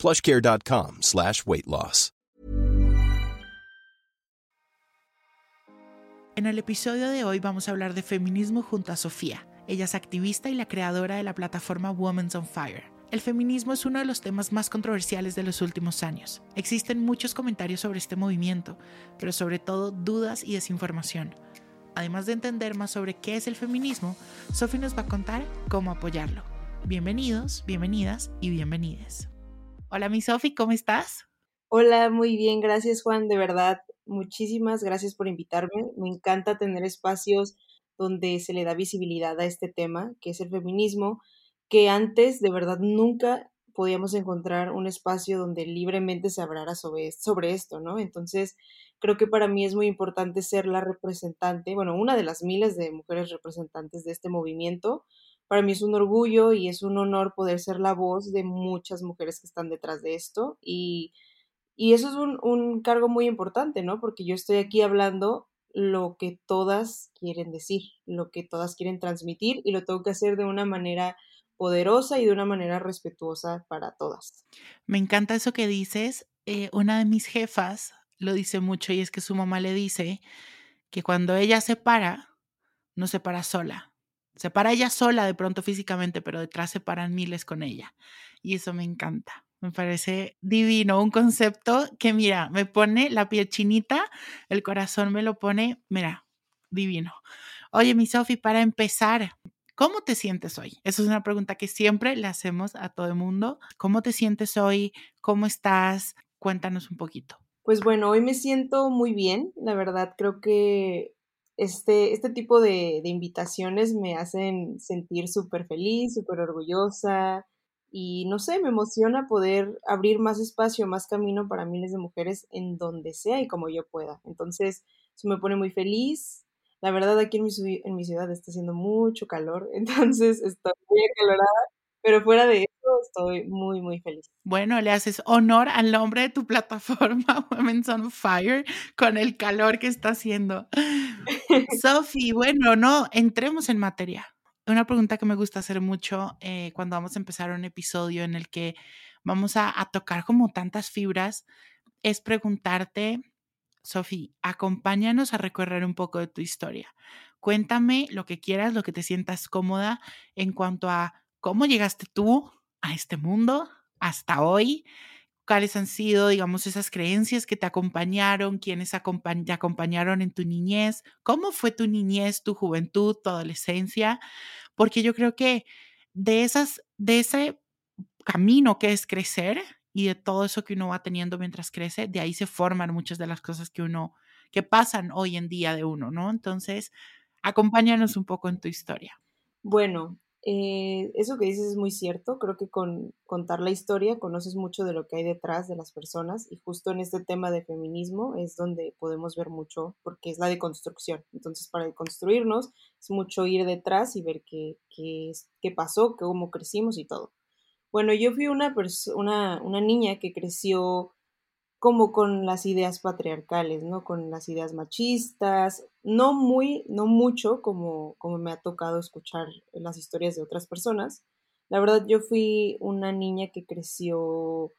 plushcare.com slash weight loss. En el episodio de hoy vamos a hablar de feminismo junto a Sofía. Ella es activista y la creadora de la plataforma Women's on Fire. El feminismo es uno de los temas más controversiales de los últimos años. Existen muchos comentarios sobre este movimiento, pero sobre todo dudas y desinformación. Además de entender más sobre qué es el feminismo, Sofía nos va a contar cómo apoyarlo. Bienvenidos, bienvenidas y bienvenides. Hola, mi Sofi, ¿cómo estás? Hola, muy bien, gracias Juan, de verdad, muchísimas gracias por invitarme. Me encanta tener espacios donde se le da visibilidad a este tema, que es el feminismo, que antes de verdad nunca podíamos encontrar un espacio donde libremente se hablara sobre, sobre esto, ¿no? Entonces, creo que para mí es muy importante ser la representante, bueno, una de las miles de mujeres representantes de este movimiento, para mí es un orgullo y es un honor poder ser la voz de muchas mujeres que están detrás de esto y, eso es un, un, cargo muy importante, ¿no? Porque yo estoy aquí hablando lo que todas quieren decir, lo que todas quieren transmitir y lo tengo que hacer de una manera poderosa y de una manera respetuosa para todas. Me encanta eso que dices. Eh, una de mis jefas lo dice mucho y es que su mamá le dice que cuando ella se para, no se para sola, se para ella sola de pronto físicamente, pero detrás se paran miles con ella. Y eso me encanta. Me parece divino, un concepto que, mira, me pone la piel chinita, el corazón me lo pone, mira, divino. Oye, mi Sofi, para empezar, ¿cómo te sientes hoy? Esa es una pregunta que siempre le hacemos a todo el mundo. ¿Cómo te sientes hoy? ¿Cómo estás? Cuéntanos un poquito. Pues bueno, hoy me siento muy bien. La verdad, creo que este, este tipo de, invitaciones me hacen sentir súper feliz, súper orgullosa y no sé, me emociona poder abrir más espacio, más camino para miles de mujeres en donde sea y como yo pueda. Entonces, eso me pone muy feliz. La verdad, aquí en mi, en mi ciudad está haciendo mucho calor, entonces estoy muy acalorada, pero fuera de estoy muy, muy feliz. Bueno, le haces honor al nombre de tu plataforma, Women's on Fire, con el calor que está haciendo. Sophie, bueno, no, entremos en materia. Una pregunta que me gusta hacer mucho eh, cuando vamos a empezar un episodio en el que vamos a, a tocar como tantas fibras es preguntarte, Sophie, acompáñanos a recorrer un poco de tu historia. Cuéntame lo que quieras, lo que te sientas cómoda en cuanto a cómo llegaste tú a este mundo hasta hoy, cuáles han sido, digamos, esas creencias que te acompañaron, quiénes te acompañaron en tu niñez, cómo fue tu niñez, tu juventud, tu adolescencia, porque yo creo que de esas, de ese camino que es crecer y de todo eso que uno va teniendo mientras crece, de ahí se forman muchas de las cosas que uno, que pasan hoy en día de uno, ¿no? Entonces, acompáñanos un poco en tu historia. Bueno, eh, eso que dices es muy cierto, creo que con contar la historia conoces mucho de lo que hay detrás de las personas y justo en este tema de feminismo es donde podemos ver mucho porque es la deconstrucción. Entonces para deconstruirnos es mucho ir detrás y ver qué, qué, qué pasó, cómo crecimos y todo. Bueno, yo fui una, una, una niña que creció como con las ideas patriarcales, ¿no? Con las ideas machistas, no muy, no mucho como, como me ha tocado escuchar las historias de otras personas. La verdad, yo fui una niña que creció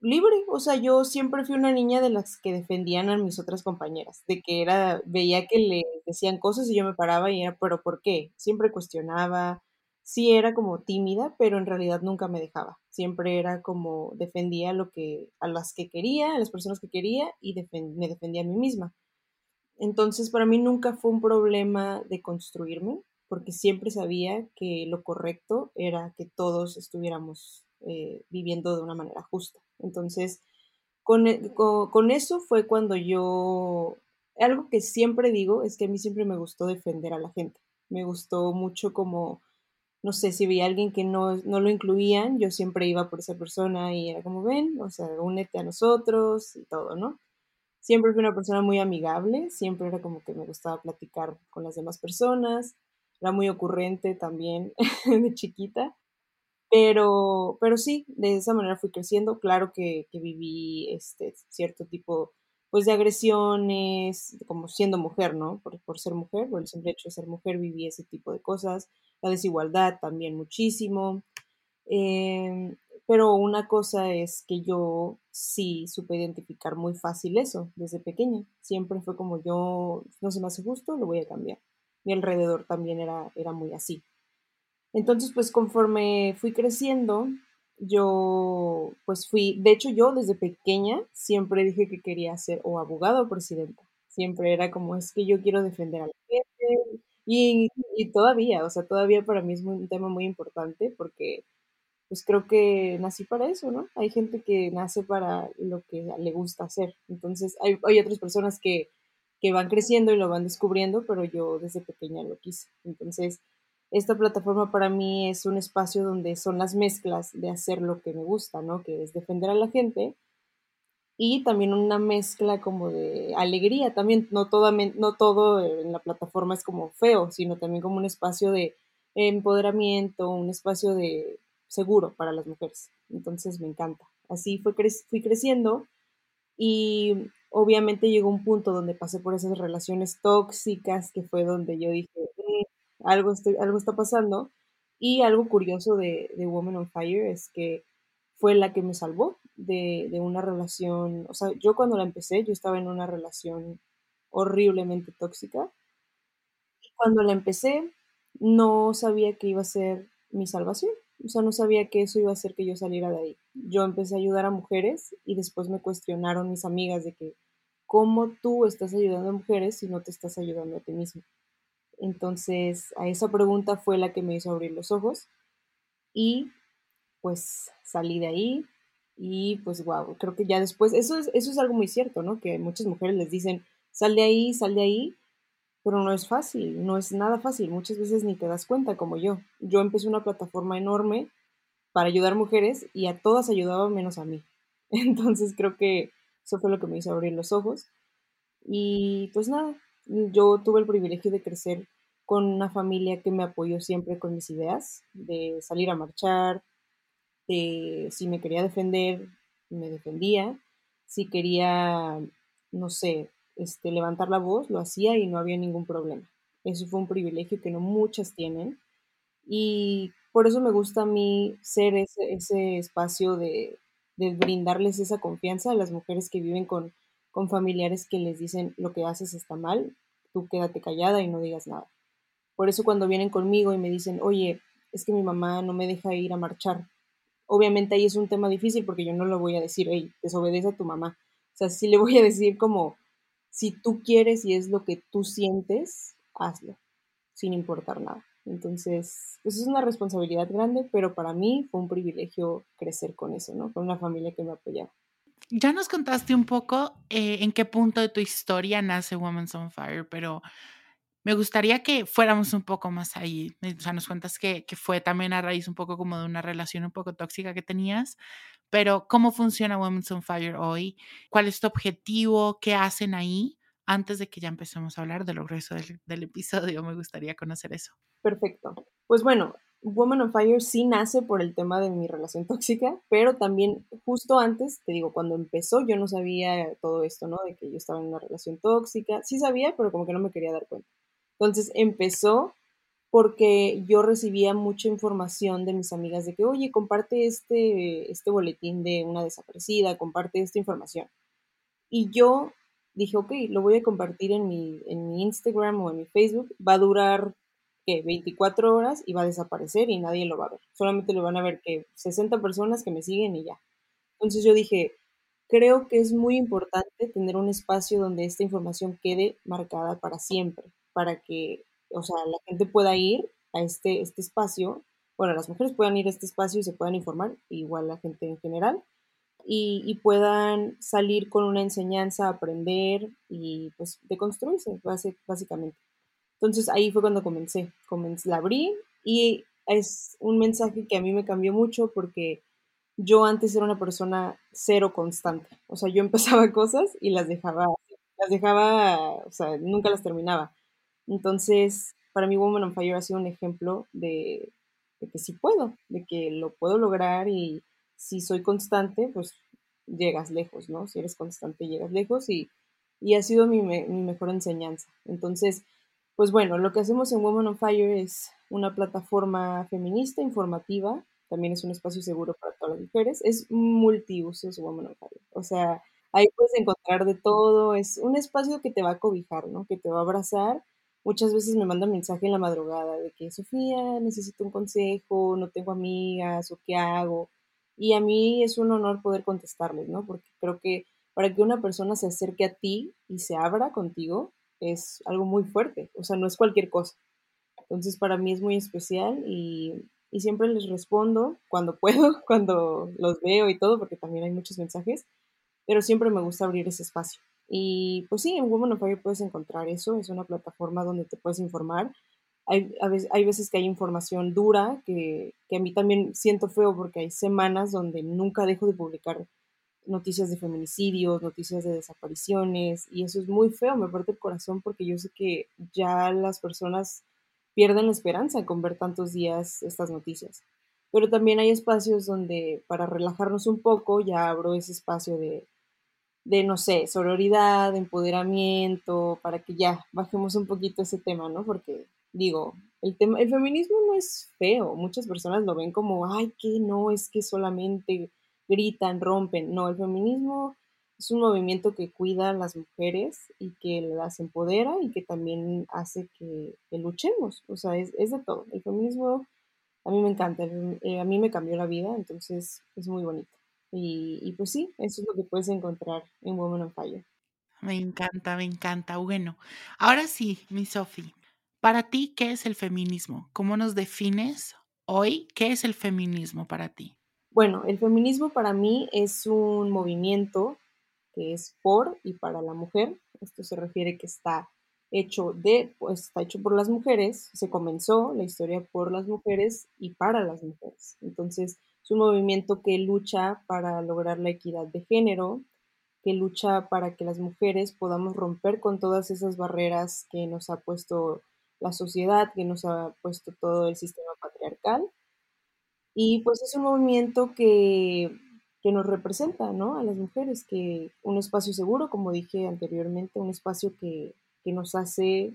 libre, o sea, yo siempre fui una niña de las que defendían a mis otras compañeras, de que era, veía que le decían cosas y yo me paraba y era, pero ¿por qué? Siempre cuestionaba, sí era como tímida, pero en realidad nunca me dejaba. Siempre era como defendía lo que a las que quería, a las personas que quería y me defendía a mí misma. Entonces, para mí nunca fue un problema de construirme, porque siempre sabía que lo correcto era que todos estuviéramos eh, viviendo de una manera justa. Entonces, con, e, con eso fue cuando yo, algo que siempre digo es que a mí siempre me gustó defender a la gente. Me gustó mucho como no sé, si veía alguien que no, no lo incluían, yo siempre iba por esa persona y era como, ven, o sea, únete a nosotros y todo, ¿no? Siempre fui una persona muy amigable, siempre era como que me gustaba platicar con las demás personas, era muy ocurrente también de chiquita, pero, pero sí, de esa manera fui creciendo, claro que, que viví este cierto tipo pues de agresiones, como siendo mujer, ¿no? Por, por ser mujer, por el simple hecho de ser mujer viví ese tipo de cosas, la desigualdad también muchísimo. Em, pero una cosa es que yo sí supe identificar muy fácil eso desde pequeña. Siempre fue como yo, no se me hace justo, lo voy a cambiar. Mi alrededor también era, era muy así. Entonces, pues conforme fui creciendo, yo pues fui, de hecho yo desde pequeña siempre dije que quería ser o abogado o presidenta. Siempre era como, es que yo quiero defender a la gente, y, todavía, o sea, todavía para mí es un tema muy importante porque pues creo que nací para eso, ¿no? Hay gente que nace para lo que le gusta hacer. Entonces, hay, hay otras personas que, que van creciendo y lo van descubriendo, pero yo desde pequeña lo quise. Entonces, esta plataforma para mí es un espacio donde son las mezclas de hacer lo que me gusta, ¿no? Que es defender a la gente, y también una mezcla como de alegría, también no, todo en la plataforma es como feo, sino también como un espacio de empoderamiento, un espacio de seguro para las mujeres. Entonces me encanta. Así fui creciendo y obviamente llegó un punto donde pasé por esas relaciones tóxicas, que fue donde yo dije, mm, algo, algo está pasando. Y algo curioso de, de Woman on Fire es que fue la que me salvó de, una relación, o sea, yo cuando la empecé, yo estaba en una relación horriblemente tóxica. Y cuando la empecé, no sabía que iba a ser mi salvación. O sea, no sabía que eso iba a hacer que yo saliera de ahí. Yo empecé a ayudar a mujeres y después me cuestionaron mis amigas de que, ¿cómo tú estás ayudando a mujeres si no te estás ayudando a ti mismo? Entonces, a esa pregunta fue la que me hizo abrir los ojos y pues salí de ahí y pues wow, creo que ya después, eso es, eso es algo muy cierto, ¿no? Que muchas mujeres les dicen, sal de ahí, sal de ahí, pero no es fácil, no es nada fácil, muchas veces ni te das cuenta como yo. Yo empecé una plataforma enorme para ayudar mujeres y a todas ayudaba menos a mí. Entonces creo que eso fue lo que me hizo abrir los ojos. Y pues nada, yo tuve el privilegio de crecer con una familia que me apoyó siempre con mis ideas, de salir a marchar, eh, si me quería defender, me defendía. Si quería, no sé, este, levantar la voz, lo hacía y no había ningún problema. Eso fue un privilegio que no muchas tienen. Y por eso me gusta a mí ser ese, ese espacio de, de, brindarles esa confianza a las mujeres que viven con, con familiares que les dicen lo que haces está mal, tú quédate callada y no digas nada. Por eso cuando vienen conmigo y me dicen, oye, es que mi mamá no me deja ir a marchar, obviamente ahí es un tema difícil porque yo no lo voy a decir, hey, desobedece a tu mamá. O sea, sí le voy a decir como, si tú quieres y es lo que tú sientes, hazlo, sin importar nada. Entonces, pues es una responsabilidad grande, pero para mí fue un privilegio crecer con eso, ¿no? Con una familia que me apoyaba. Ya nos contaste un poco eh, en qué punto de tu historia nace Women's on Fire, pero me gustaría que fuéramos un poco más ahí. O sea, nos cuentas que, que, fue también a raíz un poco como de una relación un poco tóxica que tenías, pero ¿cómo funciona Women's on Fire hoy? ¿Cuál es tu objetivo? ¿Qué hacen ahí? Antes de que ya empecemos a hablar de lo grueso del, del episodio, me gustaría conocer eso. Perfecto. Pues bueno, Woman on Fire sí nace por el tema de mi relación tóxica, pero también justo antes, te digo, cuando empezó yo no sabía todo esto, ¿no? De que yo estaba en una relación tóxica. Sí sabía, pero como que no me quería dar cuenta. Entonces empezó porque yo recibía mucha información de mis amigas de que, oye, comparte este, este boletín de una desaparecida, comparte esta información. Y yo dije, ok, lo voy a compartir en mi, en mi Instagram o en mi Facebook. Va a durar, ¿qué? 24 horas y va a desaparecer y nadie lo va a ver. Solamente lo van a ver que 60 personas que me siguen y ya. Entonces yo dije, creo que es muy importante tener un espacio donde esta información quede marcada para siempre para que, o sea, la gente pueda ir a este, este espacio, bueno, las mujeres puedan ir a este espacio y se puedan informar, igual la gente en general, y, puedan salir con una enseñanza, aprender y pues deconstruirse, básicamente. Entonces ahí fue cuando comencé, comencé la abrí y es un mensaje que a mí me cambió mucho porque yo antes era una persona cero constante. O sea, yo empezaba cosas y las dejaba, las dejaba, o sea, nunca las terminaba. Entonces, para mí Woman on Fire ha sido un ejemplo de, que sí puedo, de que lo puedo lograr y si soy constante, pues llegas lejos, ¿no? Si eres constante, llegas lejos y, ha sido mi, mi mejor enseñanza. Entonces, pues bueno, lo que hacemos en Woman on Fire es una plataforma feminista, informativa, también es un espacio seguro para todas las mujeres, es multiusos Woman on Fire, o sea, ahí puedes encontrar de todo, es un espacio que te va a cobijar, ¿no? Que te va a abrazar. Muchas veces me mandan mensaje en la madrugada de que, Sofía, necesito un consejo, no tengo amigas o qué hago. Y a mí es un honor poder contestarles, ¿no? Porque creo que para que una persona se acerque a ti y se abra contigo, es algo muy fuerte, o sea, no es cualquier cosa. Entonces para mí es muy especial y, siempre les respondo cuando puedo, cuando los veo y todo, porque también hay muchos mensajes, pero siempre me gusta abrir ese espacio. Y pues sí, en Woman of Fire puedes encontrar eso, es una plataforma donde te puedes informar. Hay, veces, hay veces que hay información dura que, que a mí también siento feo porque hay semanas donde nunca dejo de publicar noticias de feminicidios, noticias de desapariciones, y eso es muy feo, me parte el corazón porque yo sé que ya las personas pierden la esperanza con ver tantos días estas noticias. Pero también hay espacios donde para relajarnos un poco ya abro ese espacio de, de no sé, sororidad, empoderamiento, para que ya bajemos un poquito ese tema, ¿no? Porque digo, el tema, el feminismo no es feo, muchas personas lo ven como, ay, que no, es que solamente gritan, rompen. No, el feminismo es un movimiento que cuida a las mujeres y que las empodera y que también hace que, luchemos. O sea, es, de todo. El feminismo a mí me encanta, eh, a mí me cambió la vida, entonces es muy bonito. Y, pues sí, eso es lo que puedes encontrar en Women on Fire. Me encanta, me encanta. Bueno, ahora sí, mi Sofi, para ti, ¿qué es el feminismo? ¿Cómo nos defines hoy? ¿Qué es el feminismo para ti? Bueno, el feminismo para mí es un movimiento que es por y para la mujer. Esto se refiere que está hecho de, pues, está hecho por las mujeres. Se comenzó la historia por las mujeres y para las mujeres. Entonces, es un movimiento que lucha para lograr la equidad de género, que lucha para que las mujeres podamos romper con todas esas barreras que nos ha puesto la sociedad, que nos ha puesto todo el sistema patriarcal y pues es un movimiento que, nos representa, ¿no? A las mujeres, que un espacio seguro, como dije anteriormente, un espacio que, nos hace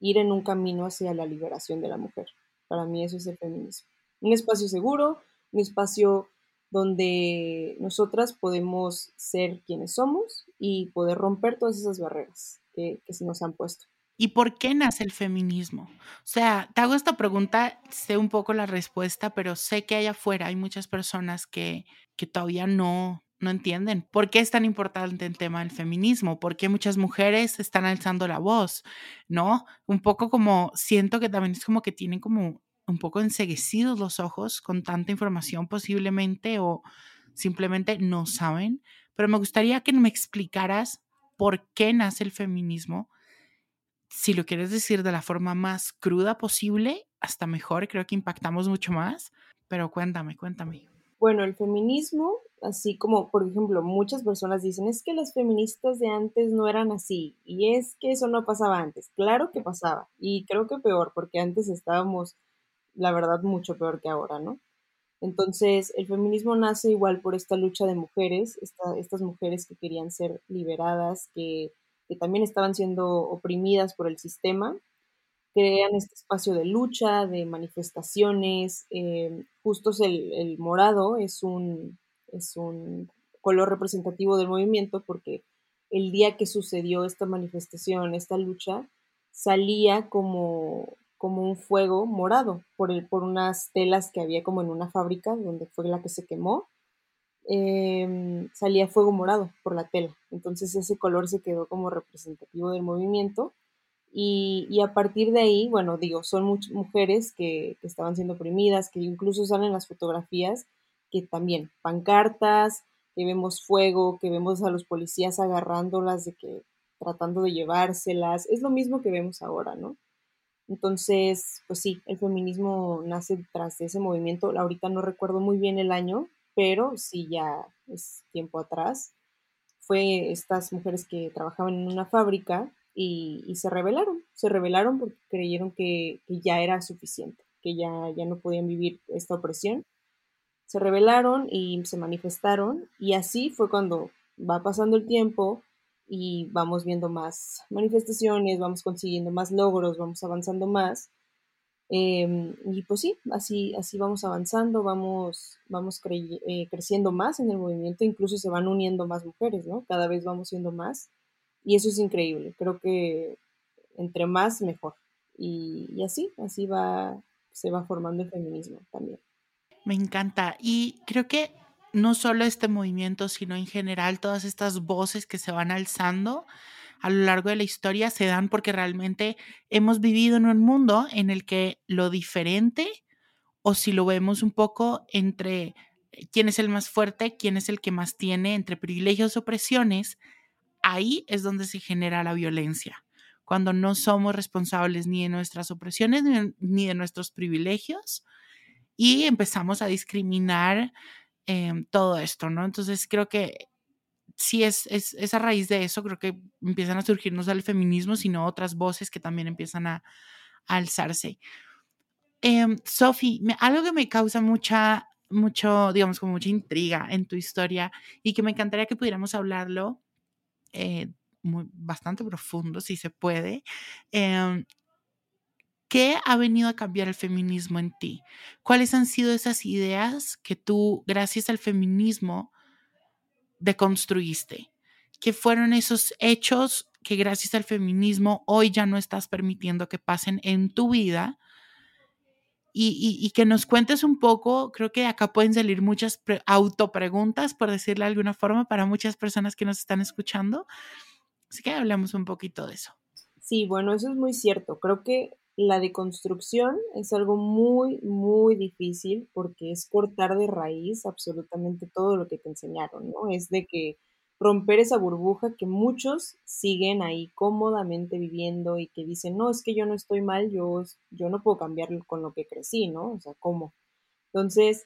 ir en un camino hacia la liberación de la mujer. Para mí eso es el feminismo. Un espacio seguro, un espacio donde nosotras podemos ser quienes somos y poder romper todas esas barreras que, que se nos han puesto. ¿Y por qué nace el feminismo? O sea, te hago esta pregunta, sé un poco la respuesta, pero sé que allá afuera hay muchas personas que, que todavía no, no entienden por qué es tan importante el tema del feminismo, por qué muchas mujeres están alzando la voz, ¿no? Un poco como, siento que también es como que tienen como un poco enseguecidos los ojos con tanta información posiblemente o simplemente no saben, pero me gustaría que me explicaras por qué nace el feminismo si lo quieres decir de la forma más cruda posible, hasta mejor, creo que impactamos mucho más, pero cuéntame, cuéntame. Bueno, el feminismo, así como, por ejemplo, muchas personas dicen, es que las feministas de antes no eran así, y es que eso no pasaba antes. Claro que pasaba, y creo que peor, porque antes estábamos, la verdad, mucho peor que ahora, ¿no? Entonces, el feminismo nace igual por esta lucha de mujeres, estas mujeres que querían ser liberadas, que también estaban siendo oprimidas por el sistema, crean este espacio de lucha, de manifestaciones. Eh, justo el, el, morado es un, es un color representativo del movimiento porque el día que sucedió esta manifestación, esta lucha, salía como, como un fuego morado por, el, por unas telas que había como en una fábrica donde fue la que se quemó Em, salía fuego morado por la tela. Entonces ese color se quedó como representativo del movimiento. Y, a partir de ahí, bueno, digo, son muchas mujeres que, estaban siendo oprimidas, que incluso salen las fotografías, que también, pancartas, que vemos fuego, que vemos a los policías agarrándolas, de que tratando de llevárselas, es lo mismo que vemos ahora, ¿no? Entonces, pues sí, el feminismo nace tras ese movimiento. Ahorita no recuerdo muy bien el año, pero sí ya es tiempo atrás. Fue estas mujeres que trabajaban en una fábrica y, se rebelaron. Se rebelaron porque creyeron que, ya era suficiente, que ya, ya no podían vivir esta opresión. Se rebelaron y se manifestaron y así fue cuando va pasando el tiempo y vamos viendo más manifestaciones, vamos consiguiendo más logros, vamos avanzando más. Em, y pues sí, así, así vamos avanzando, vamos, vamos eh, creciendo más en el movimiento, incluso se van uniendo más mujeres, ¿no? Cada vez vamos siendo más. Y eso es increíble. Creo que entre más, mejor. Y, y así, así va, se va formando el feminismo también. Me encanta. Y creo que no solo este movimiento, sino en general todas estas voces que se van alzando a lo largo de la historia se dan porque realmente hemos vivido en un mundo en el que lo diferente, o si lo vemos un poco entre quién es el más fuerte, quién es el que más tiene, entre privilegios opresiones, ahí es donde se genera la violencia, cuando no somos responsables ni de nuestras opresiones ni de nuestros privilegios y empezamos a discriminar Em, todo esto, ¿no? Entonces creo que sí es, es, a raíz de eso, creo que empiezan a surgir no solo el feminismo, sino otras voces que también empiezan a, alzarse. Eh, Sophie, algo que me causa mucha, mucho, digamos, como mucha intriga en tu historia y que me encantaría que pudiéramos hablarlo eh, bastante profundo, si se puede, em, ¿Qué ha venido a cambiar el feminismo en ti? ¿Cuáles han sido esas ideas que tú, gracias al feminismo, deconstruiste? ¿Qué fueron esos hechos que gracias al feminismo hoy ya no estás permitiendo que pasen en tu vida? Y, que nos cuentes un poco, creo que acá pueden salir muchas autopreguntas, por decirlo de alguna forma, para muchas personas que nos están escuchando. Así que hablemos un poquito de eso. Sí, bueno, eso es muy cierto. Creo que la deconstrucción es algo muy, muy difícil porque es cortar de raíz absolutamente todo lo que te enseñaron, ¿no? Es de que romper esa burbuja que muchos siguen ahí cómodamente viviendo y que dicen, no, es que yo no estoy mal, yo, yo no puedo cambiar con lo que crecí, ¿no? O sea, ¿cómo? Entonces,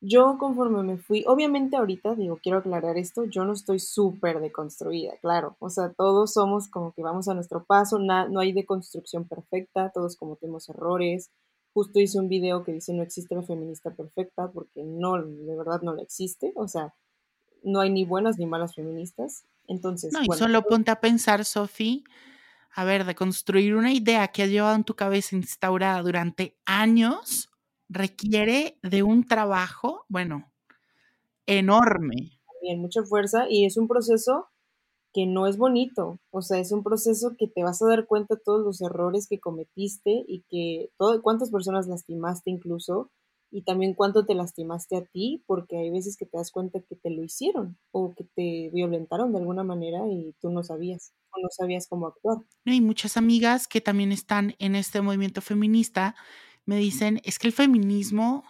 yo conforme me fui, obviamente ahorita digo, quiero aclarar esto, yo no estoy súper deconstruida, claro, o sea, todos somos como que vamos a nuestro paso, no hay deconstrucción perfecta, todos cometemos errores. Justo hice un video que dice no existe la feminista perfecta porque no, de verdad no la existe, o sea, no hay ni buenas ni malas feministas. Entonces, no, y solo ponte a pensar, Sofi, a ver, de construir una idea que has llevado en tu cabeza instaurada durante años requiere de un trabajo, bueno, enorme. También mucha fuerza y es un proceso que no es bonito, o sea, es un proceso que te vas a dar cuenta de todos los errores que cometiste y que todo, cuántas personas lastimaste incluso y también cuánto te lastimaste a ti, porque hay veces que te das cuenta que te lo hicieron o que te violentaron de alguna manera y tú no sabías o no sabías cómo actuar. Hay muchas amigas que también están en este movimiento feminista me dicen, es que el feminismo,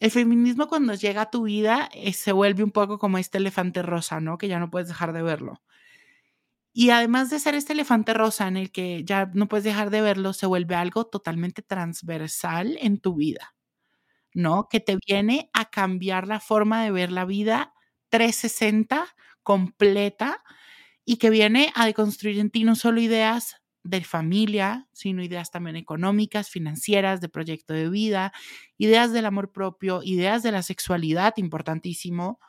el feminismo cuando llega a tu vida eh, se vuelve un poco como este elefante rosa, ¿no? Que ya no puedes dejar de verlo. Y además de ser este elefante rosa en el que ya no puedes dejar de verlo, se vuelve algo totalmente transversal en tu vida, ¿no? Que te viene a cambiar la forma de ver la vida 360 completa y que viene a deconstruir en ti no solo ideas de familia, sino ideas también económicas, financieras, de proyecto de vida, ideas del amor propio, ideas de la sexualidad, importantísimo.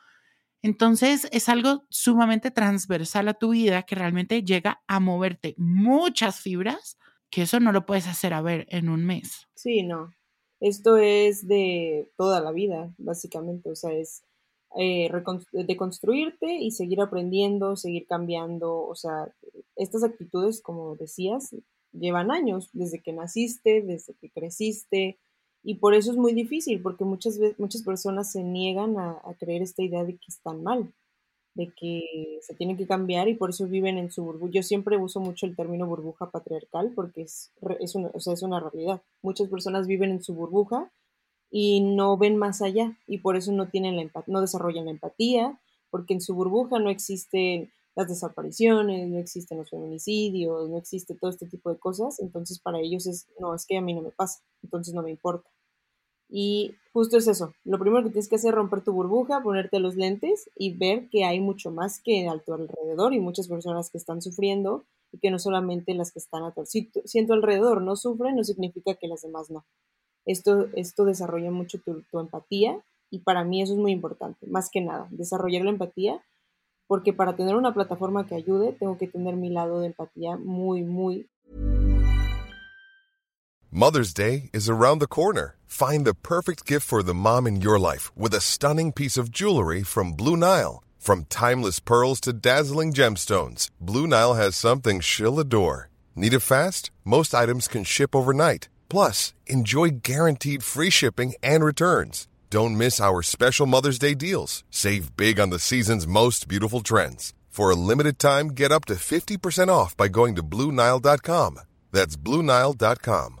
Entonces es algo sumamente transversal a tu vida que realmente llega a moverte muchas fibras, que eso no lo puedes hacer a ver en un mes. Sí, no. Esto es de toda la vida, básicamente. O sea, es eh, deconstruirte y seguir aprendiendo, seguir cambiando. O sea, estas actitudes, como decías, llevan años, desde que naciste, desde que creciste, y por eso es muy difícil, porque muchas veces muchas personas se niegan a, creer esta idea de que están mal, de que se tienen que cambiar y por eso viven en su burbuja. Yo siempre uso mucho el término burbuja patriarcal porque es, es, una, o sea, es una realidad. Muchas personas viven en su burbuja y no ven más allá y por eso no tienen la no desarrollan la empatía, porque en su burbuja no existen las desapariciones, no existen los feminicidios, no existe todo este tipo de cosas, entonces para ellos es, no, es que a mí no me pasa, entonces no me importa. Y justo es eso, lo primero que tienes que hacer es romper tu burbuja, ponerte los lentes y ver que hay mucho más que a tu alrededor y muchas personas que están sufriendo y que no solamente las que están a tu, si, tu alrededor no sufre, no significa que las demás no. Esto, esto desarrolla mucho tu, tu empatía y para mí eso es muy importante, más que nada, desarrollar la empatía porque para tener una plataforma que ayude, tengo que tener mi lado de empatía muy, muy. Mother's Day is around the corner. Find the perfect gift for the mom in your life with a stunning piece of jewelry from Blue Nile. From timeless pearls to dazzling gemstones, Blue Nile has something she'll adore. Need it fast? Most items can ship overnight. Plus, enjoy guaranteed free shipping and returns. Don't miss our special Mother's Day deals. Save big on the season's most beautiful trends. For a limited time, get up to 50% off by going to Bluenile.com. That's Bluenile.com.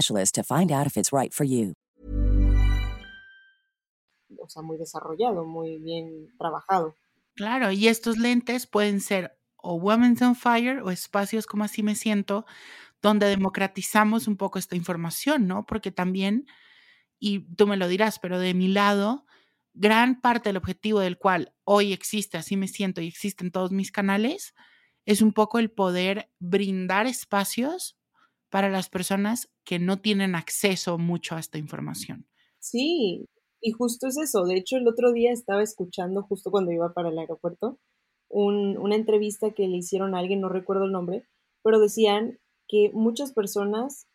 specialist to find out if it's right for you. O sea, muy desarrollado, muy bien trabajado. Claro, y estos lentes pueden ser o Women's on Fire o espacios como así me siento, donde democratizamos un poco esta información, ¿no? Porque también, y tú me lo dirás, pero de mi lado, gran parte del objetivo del cual hoy existe, así me siento y existe en todos mis canales, es un poco el poder brindar espacios para las personas que no tienen acceso mucho a esta información. Sí, y justo es eso. De hecho, el otro día estaba escuchando, justo cuando iba para el aeropuerto, una entrevista que le hicieron a alguien, no recuerdo el nombre, pero decían que muchas personas,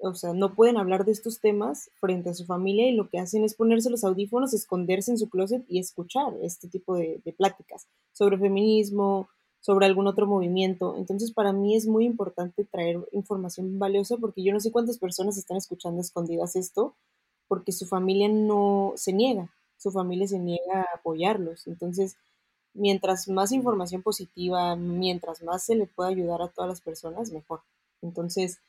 o sea, no pueden hablar de estos temas frente a su familia y lo que hacen es ponerse los audífonos, esconderse en su closet y escuchar este tipo de pláticas sobre feminismo, sobre algún otro movimiento. Entonces, para mí es muy importante traer información valiosa porque yo no sé cuántas personas están escuchando escondidas esto porque su familia no se niega, su familia se niega a apoyarlos. Entonces, mientras más información positiva, mientras más se le pueda ayudar a todas las personas, mejor. Entonces,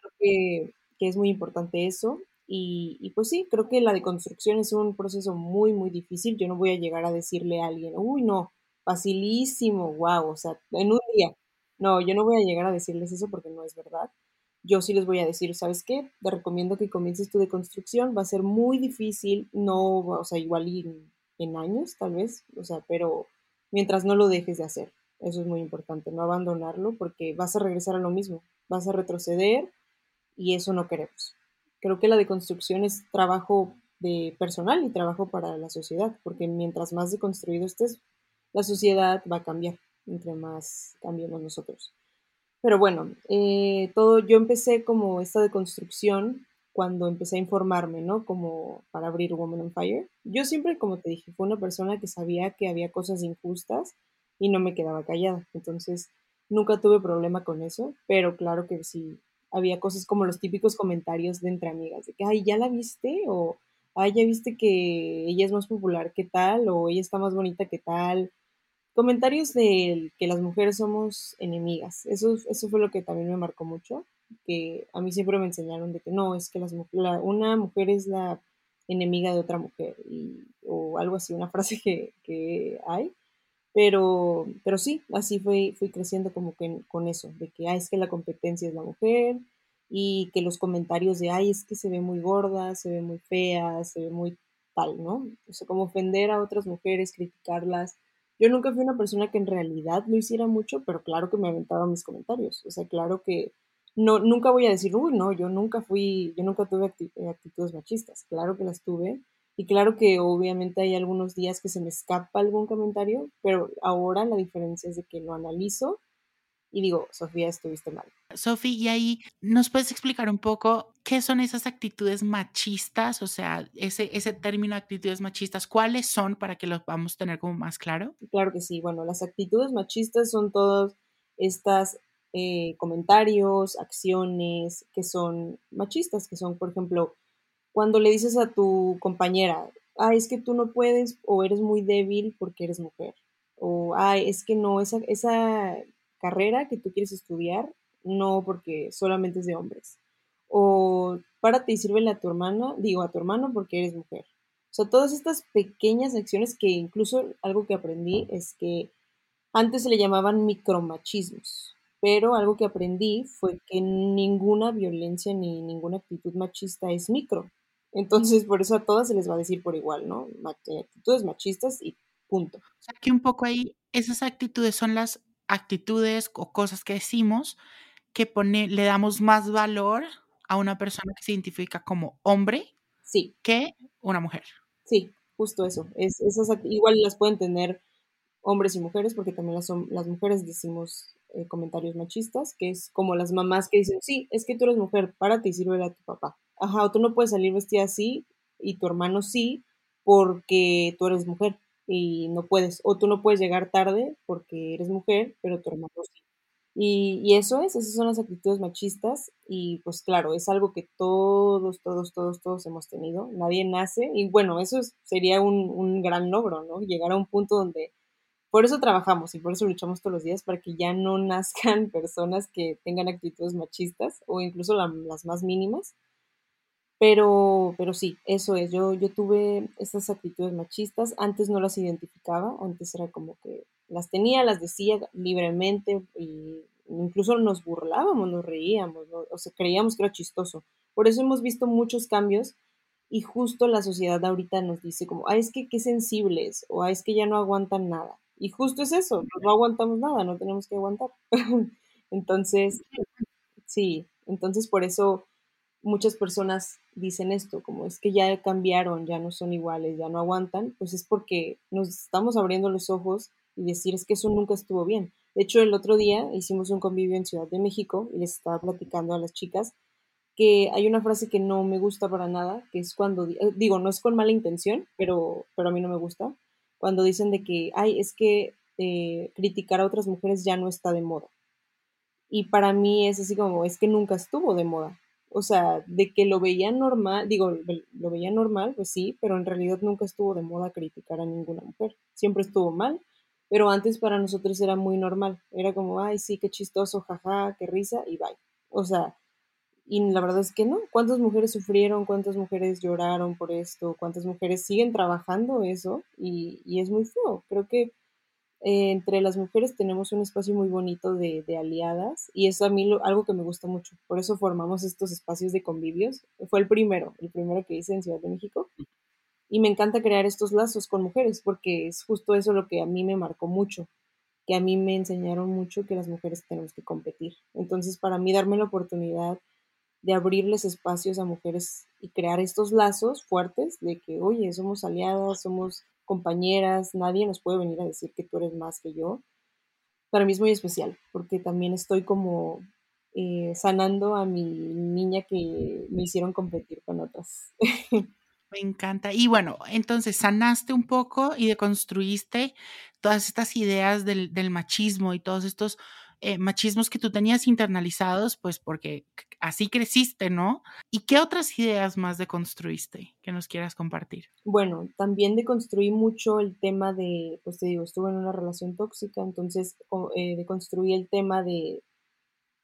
creo que, es muy importante eso. Y, y, pues sí, creo que la deconstrucción es un proceso muy, muy difícil. Yo no voy a llegar a decirle a alguien, uy, no, facilísimo, wow, o sea, en un día. No, yo no voy a llegar a decirles eso porque no es verdad. Yo sí les voy a decir, ¿sabes qué? Te recomiendo que comiences tu deconstrucción, va a ser muy difícil, no, o sea, igual en, en años tal vez, o sea, pero mientras no lo dejes de hacer, eso es muy importante, no abandonarlo porque vas a regresar a lo mismo, vas a retroceder y eso no queremos. Creo que la deconstrucción es trabajo de personal y trabajo para la sociedad, porque mientras más deconstruido estés, la sociedad va a cambiar entre más cambiemos nosotros. Pero bueno, eh, todo, yo empecé como esta deconstrucción cuando empecé a informarme, ¿no? Como para abrir Woman on Fire. Yo siempre, como te dije, fue una persona que sabía que había cosas injustas y no me quedaba callada. Entonces, nunca tuve problema con eso, pero claro que sí, había cosas como los típicos comentarios de entre amigas, de que, ay, ¿ya la viste? O, ay, ¿ya viste que ella es más popular que tal? O ella está más bonita que tal comentarios de que las mujeres somos enemigas. Eso, eso fue lo que también me marcó mucho, que a mí siempre me enseñaron de que no, es que las, una mujer es la enemiga de otra mujer, y, o algo así, una frase que, hay. Pero, pero sí, así fui, fui creciendo como que con eso, de que es que la competencia es la mujer y que los comentarios de, ay, es que se ve muy gorda, se ve muy fea, se ve muy tal, ¿no? O sea, como ofender a otras mujeres, criticarlas, Yo nunca fui una persona que en realidad lo hiciera mucho, pero claro que me aventaba mis comentarios. O sea, claro que no, nunca voy a decir, uy, no, yo nunca fui, yo nunca tuve eh, actitudes machistas. Claro que las tuve. Y claro que obviamente hay algunos días que se me escapa algún comentario, pero ahora la diferencia es de que lo analizo y digo, Sofía, estuviste mal. Sofía, y ahí nos puedes explicar un poco qué son esas actitudes machistas, o sea, ese, ese término actitudes machistas, ¿cuáles son para que los vamos a tener como más claro? Claro que sí, bueno, las actitudes machistas son todos estas eh, comentarios, acciones que son machistas, que son, por ejemplo, cuando le dices a tu compañera, ah, es que tú no puedes o eres muy débil porque eres mujer, o, ay, es que no, esa, esa carrera que tú quieres estudiar, no porque solamente es de hombres. O párate y sírvele a tu hermana, digo a tu hermano porque eres mujer. O sea, todas estas pequeñas acciones que incluso algo que aprendí es que antes se le llamaban micromachismos, pero algo que aprendí fue que ninguna violencia ni ninguna actitud machista es micro. Entonces, por eso a todas se les va a decir por igual, ¿no? Actitudes machistas y punto. O sea, que un poco ahí esas actitudes son las actitudes o cosas que decimos que pone, le damos más valor a una persona que se identifica como hombre sí. que una mujer. Sí, justo eso. Es, esas, igual las pueden tener hombres y mujeres, porque también las, las mujeres decimos eh, comentarios machistas, que es como las mamás que dicen, sí, es que tú eres mujer, párate y sirve a tu papá. Ajá, o tú no puedes salir vestida así y tu hermano sí, porque tú eres mujer y no puedes, o tú no puedes llegar tarde porque eres mujer, pero tu hermano sí. Y, y, eso es, esas son las actitudes machistas y pues claro, es algo que todos, todos, todos, todos hemos tenido, nadie nace y bueno, eso sería un, un, gran logro, ¿no? Llegar a un punto donde, por eso trabajamos y por eso luchamos todos los días, para que ya no nazcan personas que tengan actitudes machistas o incluso las más mínimas, pero, pero sí, eso es. Yo, yo tuve esas actitudes machistas. Antes no las identificaba. Antes era como que las tenía, las decía libremente y incluso nos burlábamos, nos reíamos, o sea, creíamos que era chistoso. Por eso hemos visto muchos cambios y justo la sociedad ahorita nos dice como, ah, es que qué sensibles o ah, es que ya no aguantan nada. Y justo es eso, no aguantamos nada, no tenemos que aguantar. entonces, sí, entonces por eso muchas personas dicen esto, como es que ya cambiaron, ya no son iguales, ya no aguantan, pues es porque nos estamos abriendo los ojos y decir es que eso nunca estuvo bien. De hecho, el otro día hicimos un convivio en Ciudad de México y les estaba platicando a las chicas que hay una frase que no me gusta para nada, que es cuando, eh, digo, no es con mala intención, pero, pero a mí no me gusta, cuando dicen de que, ay, es que eh, criticar a otras mujeres ya no está de moda. Y para mí es así como, es que nunca estuvo de moda o sea, de que lo veía normal, digo, lo veía normal, pues sí, pero en realidad nunca estuvo de moda criticar a ninguna mujer. Siempre estuvo mal, pero antes para nosotros era muy normal. Era como, ay, sí, qué chistoso, jaja, qué risa, y bye. O sea, y la verdad es que no. ¿Cuántas mujeres sufrieron? ¿Cuántas mujeres lloraron por esto? ¿Cuántas mujeres siguen trabajando eso? Y, y es muy feo. Creo que eh, entre las mujeres tenemos un espacio muy bonito de, aliadas y eso a mí algo que me gusta mucho. Por eso formamos estos espacios de convivios. Fue el primero, el primero que hice en Ciudad de México. Y me encanta crear estos lazos con mujeres porque es justo eso lo que a mí me marcó mucho, que a mí me enseñaron mucho que las mujeres tenemos que competir. Entonces, para mí darme la oportunidad de abrirles espacios a mujeres y crear estos lazos fuertes de que, oye, somos aliadas, somos compañeras, nadie nos puede venir a decir que tú eres más que yo. Para mí es muy especial porque también estoy como eh, sanando a mi niña que me hicieron competir con otras. Me encanta. Y bueno, entonces sanaste un poco y deconstruiste todas estas ideas del, del machismo y todos estos eh, machismos que tú tenías internalizados, pues porque así creciste, ¿no? ¿Y qué otras ideas más deconstruiste que nos quieras compartir? Bueno, también deconstruí mucho el tema de, pues te digo, estuve en una relación tóxica, entonces eh, deconstruí el tema de,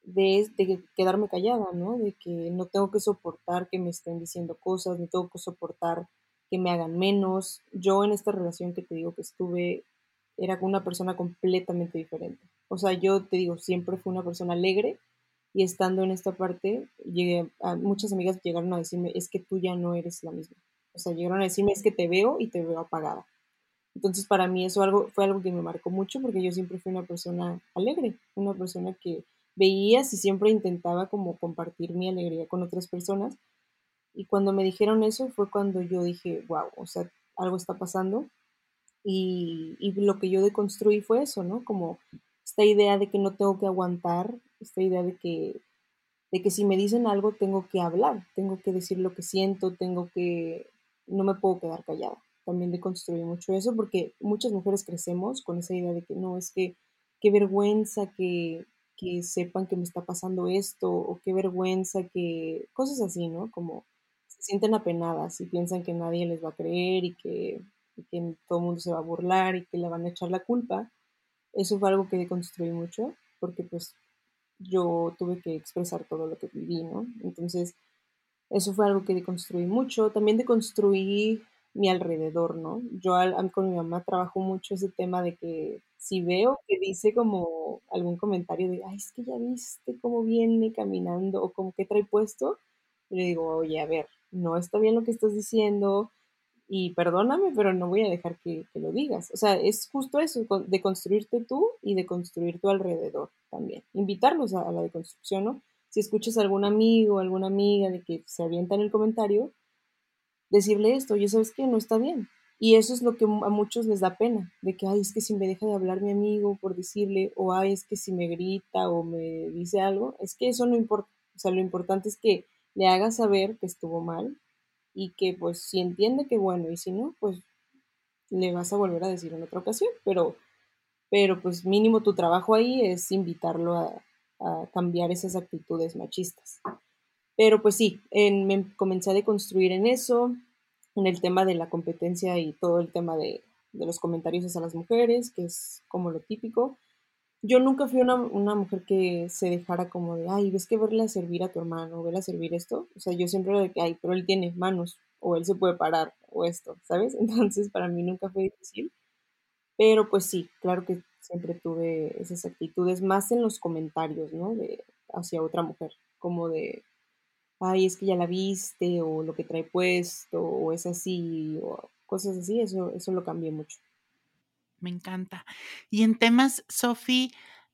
de, quedarme callada, ¿no? De que no tengo que soportar que me estén diciendo cosas, no tengo que soportar que me hagan menos. Yo en esta relación que te digo que estuve, era una persona completamente diferente. O sea, yo te digo, siempre fui una persona alegre y estando en esta parte, llegué a, muchas amigas llegaron a decirme, es que tú ya no eres la misma. O sea, llegaron a decirme, es que te veo y te veo apagada. Entonces para mí eso algo, fue algo que me marcó mucho porque yo siempre fui una persona alegre, una persona que veías y siempre intentaba como compartir mi alegría con otras personas. Y cuando me dijeron eso fue cuando yo dije, wow, o sea, algo está pasando. Y, y lo que yo deconstruí fue eso, ¿no? Como esta idea de que no tengo que aguantar, esta idea de que, de que si me dicen algo tengo que hablar, tengo que decir lo que siento, tengo que, no me puedo quedar callada. También deconstruí mucho eso porque muchas mujeres crecemos con esa idea de que no, es que qué vergüenza que, que sepan que me está pasando esto o qué vergüenza que cosas así, ¿no? Como se sienten apenadas y piensan que nadie les va a creer y que, que todo el mundo se va a burlar y que le van a echar la culpa. Eso fue algo que deconstruí mucho porque pues yo tuve que expresar todo lo que viví, ¿no? Entonces, eso fue algo que deconstruí mucho. También deconstruí mi alrededor, ¿no? Yo con mi mamá trabajo mucho ese tema de que si veo que dice como algún comentario de, ay, es que ya viste cómo viene caminando o como que trae puesto, le digo, oye, a ver, no está bien lo que estás diciendo y perdóname, pero no voy a dejar que, lo digas. O sea, es justo eso, de construirte tú y de construir tu alrededor también. Invitarlos a, a la deconstrucción, ¿no? Si escuchas a algún amigo alguna amiga de que se avienta en el comentario, decirle esto, oye, ¿sabes qué? No está bien. Y eso es lo que a muchos les da pena, de que, ay, es que si me deja de hablar mi amigo por decirle, o ay, es que si me grita o me dice algo, es que eso no importa. O sea, lo importante es que le haga saber que estuvo mal y que pues si entiende que bueno y si no, pues le vas a volver a decir en otra ocasión, pero, pero pues mínimo tu trabajo ahí es invitarlo a, cambiar esas actitudes machistas. Pero pues sí, en, me comencé a deconstruir en eso, en el tema de la competencia y todo el tema de, los comentarios hacia las mujeres, que es como lo típico. Yo nunca fui una, mujer que se dejara como de, ay, ves que verle a servir a tu hermano, verle a servir esto. O sea, yo siempre de que, ay, pero él tiene manos, o él se puede parar, o esto, ¿sabes? Entonces, para mí nunca fue difícil. Pero pues sí, claro que siempre tuve esas actitudes, más en los comentarios, ¿no? De, hacia otra mujer, como de, ay, es que ya la viste, o lo que trae puesto, o es así, o cosas así, eso, eso lo cambié mucho. Me encanta. Y en temas, Sofi,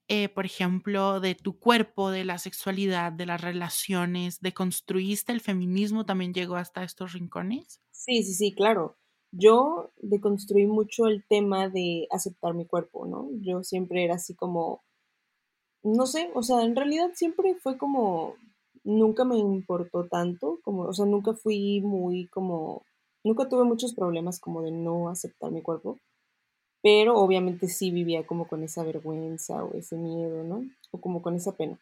eh, por ejemplo, de tu cuerpo, de la sexualidad, de las relaciones, de construiste el feminismo, también llegó hasta estos rincones? Sí, sí, sí, claro. Yo deconstruí mucho el tema de aceptar mi cuerpo, ¿no? Yo siempre era así como, no sé, o sea, en realidad siempre fue como nunca me importó tanto, como, o sea, nunca fui muy como, nunca tuve muchos problemas como de no aceptar mi cuerpo, pero obviamente sí vivía como con esa vergüenza o ese miedo, ¿no? O como con esa pena.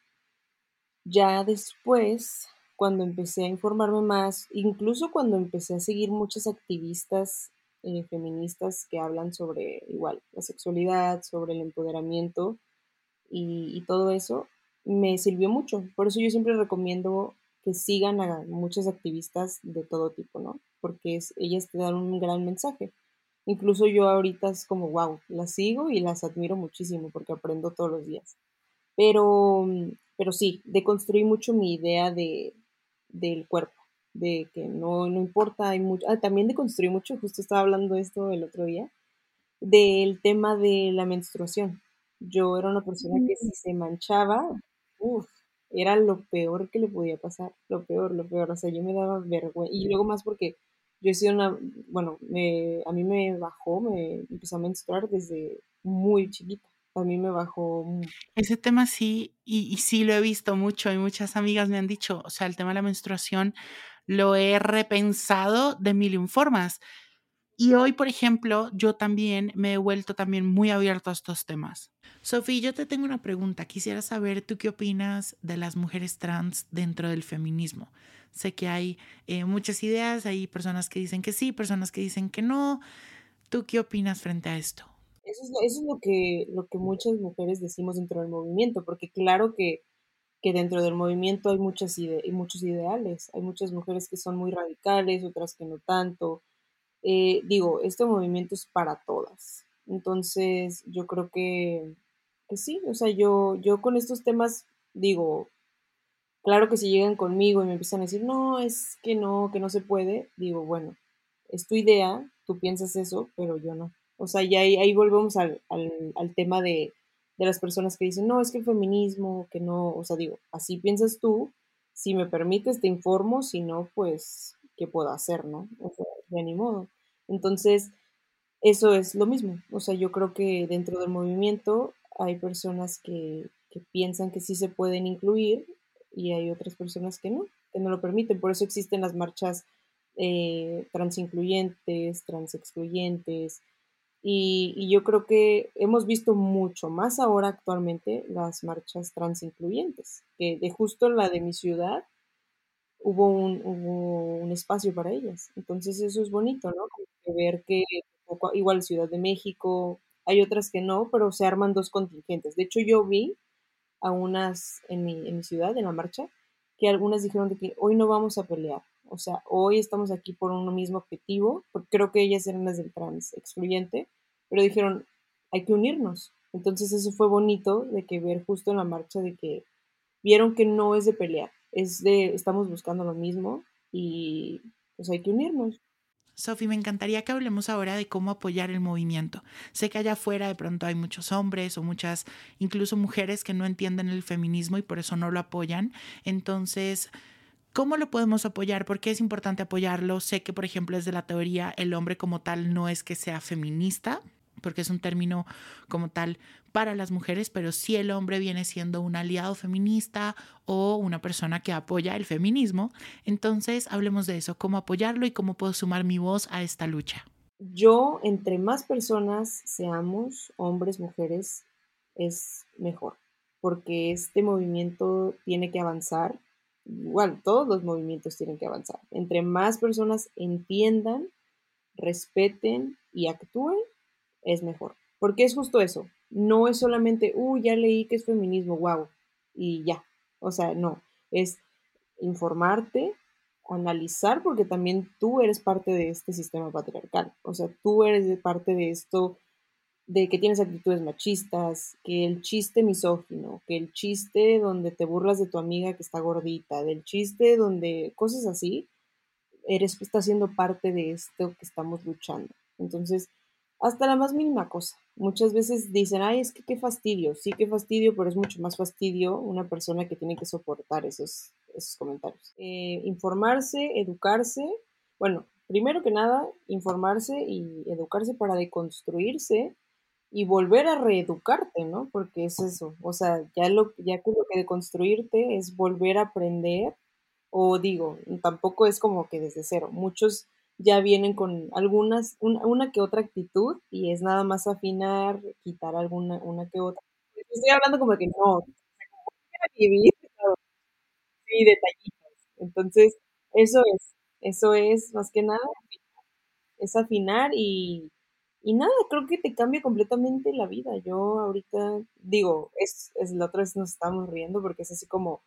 Ya después, cuando empecé a informarme más, incluso cuando empecé a seguir muchas activistas eh, feministas que hablan sobre igual la sexualidad, sobre el empoderamiento y todo eso, me sirvió mucho. Por eso yo siempre recomiendo que sigan a muchas activistas de todo tipo, ¿no? Porque ellas te dan un gran mensaje. Incluso yo ahorita es como, wow, las sigo y las admiro muchísimo porque aprendo todos los días. Pero, pero sí, deconstruí mucho mi idea de, del cuerpo, de que no, no importa, hay mucho, ah, también deconstruí mucho, justo estaba hablando de esto el otro día, del tema de la menstruación. Yo era una persona que si se manchaba, Uf, era lo peor que le podía pasar, lo peor, lo peor, o sea, yo me daba vergüenza, y luego más porque yo he sido una, bueno, me, a mí me bajó, me empezó a menstruar desde muy chiquita, a mí me bajó. Ese tema sí, y, y sí lo he visto mucho, y muchas amigas me han dicho, o sea, el tema de la menstruación lo he repensado de mil informas. Y hoy, por ejemplo, yo también me he vuelto también muy abierto a estos temas. Sofía, yo te tengo una pregunta. Quisiera saber tú qué opinas de las mujeres trans dentro del feminismo. Sé que hay eh, muchas ideas, hay personas que dicen que sí, personas que dicen que no. ¿Tú qué opinas frente a esto? Eso es, lo, que, lo que muchas mujeres decimos dentro del movimiento, porque claro que, que dentro del movimiento hay muchas ide muchos ideales. Hay muchas mujeres que son muy radicales, otras que no tanto eh, digo, este movimiento es para todas. Entonces, yo creo que, sí, o sea, yo, yo con estos temas digo, claro que si llegan conmigo y me empiezan a decir, no, es que no, que no se puede, digo, bueno, es tu idea, tú piensas eso, pero yo no. O sea, ya ahí, ahí volvemos al, al, tema de, de, las personas que dicen, no, es que el feminismo, que no, o sea, digo, así piensas tú, si me permites te informo, si no, pues, ¿qué puedo hacer, no? O sea, de ni modo. Entonces, eso es lo mismo. O sea, yo creo que dentro del movimiento hay personas que, que piensan que sí se pueden incluir y hay otras personas que no, que no lo permiten. Por eso existen las marchas eh, transincluyentes, transexcluyentes. Y, yo creo que hemos visto mucho más ahora actualmente las marchas transincluyentes, que de justo la de mi ciudad hubo un, un espacio para ellas. Entonces eso es bonito, ¿no? ver que igual Ciudad de México, hay otras que no, pero se arman dos contingentes. De hecho, yo vi a unas en mi, en mi ciudad, en la marcha, que algunas dijeron de que hoy no vamos a pelear. O sea, hoy estamos aquí por un mismo objetivo, porque creo que ellas eran las del trans excluyente, pero dijeron, hay que unirnos. Entonces eso fue bonito de que ver justo en la marcha de que vieron que no es de pelear, es de estamos buscando lo mismo y pues hay que unirnos. Sofi, me encantaría que hablemos ahora de cómo apoyar el movimiento. Sé que allá afuera de pronto hay muchos hombres o muchas, incluso mujeres que no entienden el feminismo y por eso no lo apoyan. Entonces, ¿cómo lo podemos apoyar? ¿Por qué es importante apoyarlo? Sé que, por ejemplo, desde la teoría el hombre como tal no es que sea feminista, porque es un término como tal para las mujeres, pero si el hombre viene siendo un aliado feminista o una persona que apoya el feminismo. Entonces, hablemos de eso, cómo apoyarlo y cómo puedo sumar mi voz a esta lucha. Yo, entre más personas seamos, hombres, mujeres, es mejor, porque este movimiento tiene que avanzar. Igual, todos los movimientos tienen que avanzar. Entre más personas entiendan, respeten y actúen, es mejor. Porque es justo eso. No es solamente, uy, ya leí que es feminismo, wow, y ya. O sea, no. Es informarte, analizar, porque también tú eres parte de este sistema patriarcal. O sea, tú eres parte de esto de que tienes actitudes machistas, que el chiste misógino, que el chiste donde te burlas de tu amiga que está gordita, del chiste donde cosas así, eres está siendo parte de esto que estamos luchando. Entonces, hasta la más mínima cosa. Muchas veces dicen, ay, es que qué fastidio, sí, qué fastidio, pero es mucho más fastidio una persona que tiene que soportar esos, esos comentarios. Eh, informarse, educarse, bueno, primero que nada, informarse y educarse para deconstruirse y volver a reeducarte, ¿no? Porque es eso, o sea, ya lo, ya que lo que deconstruirte es volver a aprender, o digo, tampoco es como que desde cero, muchos ya vienen con algunas, una, que otra actitud y es nada más afinar, quitar alguna una que otra. Estoy hablando como que no, vivir, sí, detallitos. Entonces, eso es, eso es más que nada, es afinar y, y nada, creo que te cambia completamente la vida. Yo ahorita digo, es, es la otra vez nos estamos riendo porque es así como,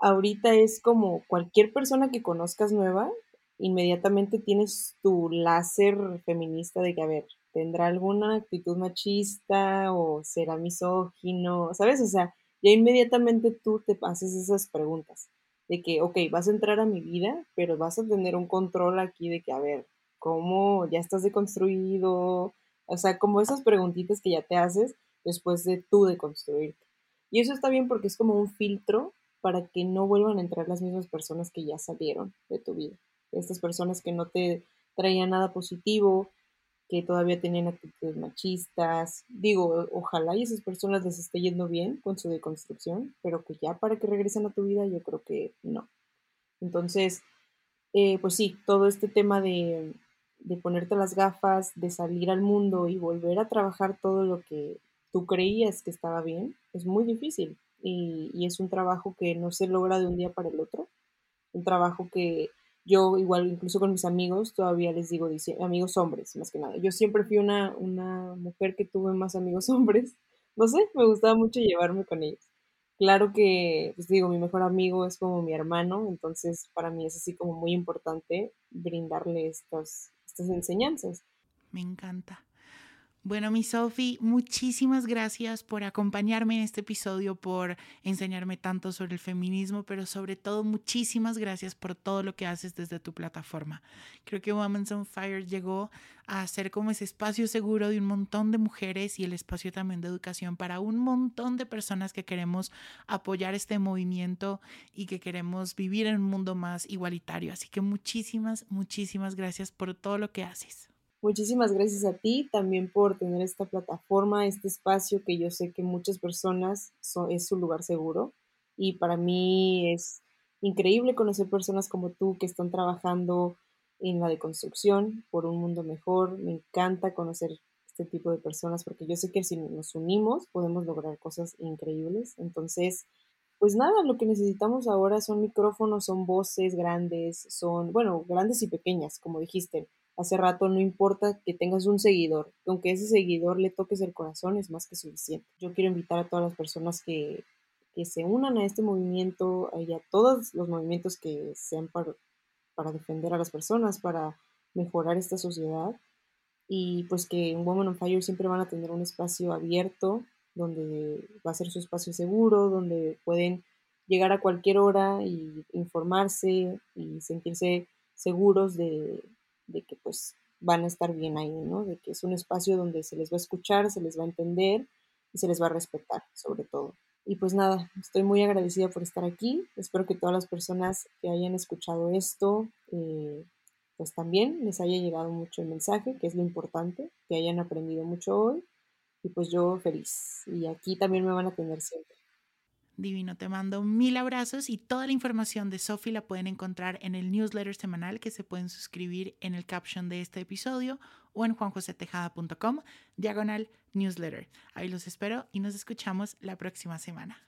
ahorita es como cualquier persona que conozcas nueva, inmediatamente tienes tu láser feminista de que, a ver, ¿tendrá alguna actitud machista o será misógino? ¿Sabes? O sea, ya inmediatamente tú te haces esas preguntas de que, ok, vas a entrar a mi vida, pero vas a tener un control aquí de que, a ver, ¿cómo ya estás deconstruido? O sea, como esas preguntitas que ya te haces después de tú deconstruirte. Y eso está bien porque es como un filtro para que no vuelvan a entrar las mismas personas que ya salieron de tu vida estas personas que no te traían nada positivo, que todavía tenían actitudes machistas. Digo, ojalá y esas personas les esté yendo bien con su deconstrucción, pero que ya para que regresen a tu vida yo creo que no. Entonces, eh, pues sí, todo este tema de, de ponerte las gafas, de salir al mundo y volver a trabajar todo lo que tú creías que estaba bien, es muy difícil y, y es un trabajo que no se logra de un día para el otro, un trabajo que yo igual incluso con mis amigos todavía les digo, amigos hombres más que nada. Yo siempre fui una, una mujer que tuve más amigos hombres. No sé, me gustaba mucho llevarme con ellos. Claro que, pues digo, mi mejor amigo es como mi hermano, entonces para mí es así como muy importante brindarle estas, estas enseñanzas. Me encanta. Bueno, mi Sofi, muchísimas gracias por acompañarme en este episodio, por enseñarme tanto sobre el feminismo, pero sobre todo muchísimas gracias por todo lo que haces desde tu plataforma. Creo que Women's on Fire llegó a ser como ese espacio seguro de un montón de mujeres y el espacio también de educación para un montón de personas que queremos apoyar este movimiento y que queremos vivir en un mundo más igualitario. Así que muchísimas, muchísimas gracias por todo lo que haces. Muchísimas gracias a ti también por tener esta plataforma, este espacio que yo sé que muchas personas es su lugar seguro y para mí es increíble conocer personas como tú que están trabajando en la deconstrucción por un mundo mejor. Me encanta conocer este tipo de personas porque yo sé que si nos unimos podemos lograr cosas increíbles. Entonces, pues nada, lo que necesitamos ahora son micrófonos, son voces grandes, son, bueno, grandes y pequeñas, como dijiste hace rato, no importa que tengas un seguidor, aunque ese seguidor le toques el corazón, es más que suficiente. Yo quiero invitar a todas las personas que, se unan a este movimiento y a todos los movimientos que sean para, para defender a las personas, para mejorar esta sociedad. Y pues que en Women on Fire siempre van a tener un espacio abierto donde va a ser su espacio seguro, donde pueden llegar a cualquier hora y informarse y sentirse seguros de, de que pues van a estar bien ahí, ¿no? De que es un espacio donde se les va a escuchar, se les va a entender y se les va a respetar, sobre todo. Y pues nada, estoy muy agradecida por estar aquí. Espero que todas las personas que hayan escuchado esto, eh, pues también les haya llegado mucho el mensaje, que es lo importante, que hayan aprendido mucho hoy. Y pues yo feliz. Y aquí también me van a tener siempre. Divino, te mando mil abrazos y toda la información de Sophie la pueden encontrar en el newsletter semanal que se pueden suscribir en el caption de este episodio o en juanjosetejada.com, diagonal newsletter. Ahí los espero y nos escuchamos la próxima semana.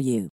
you.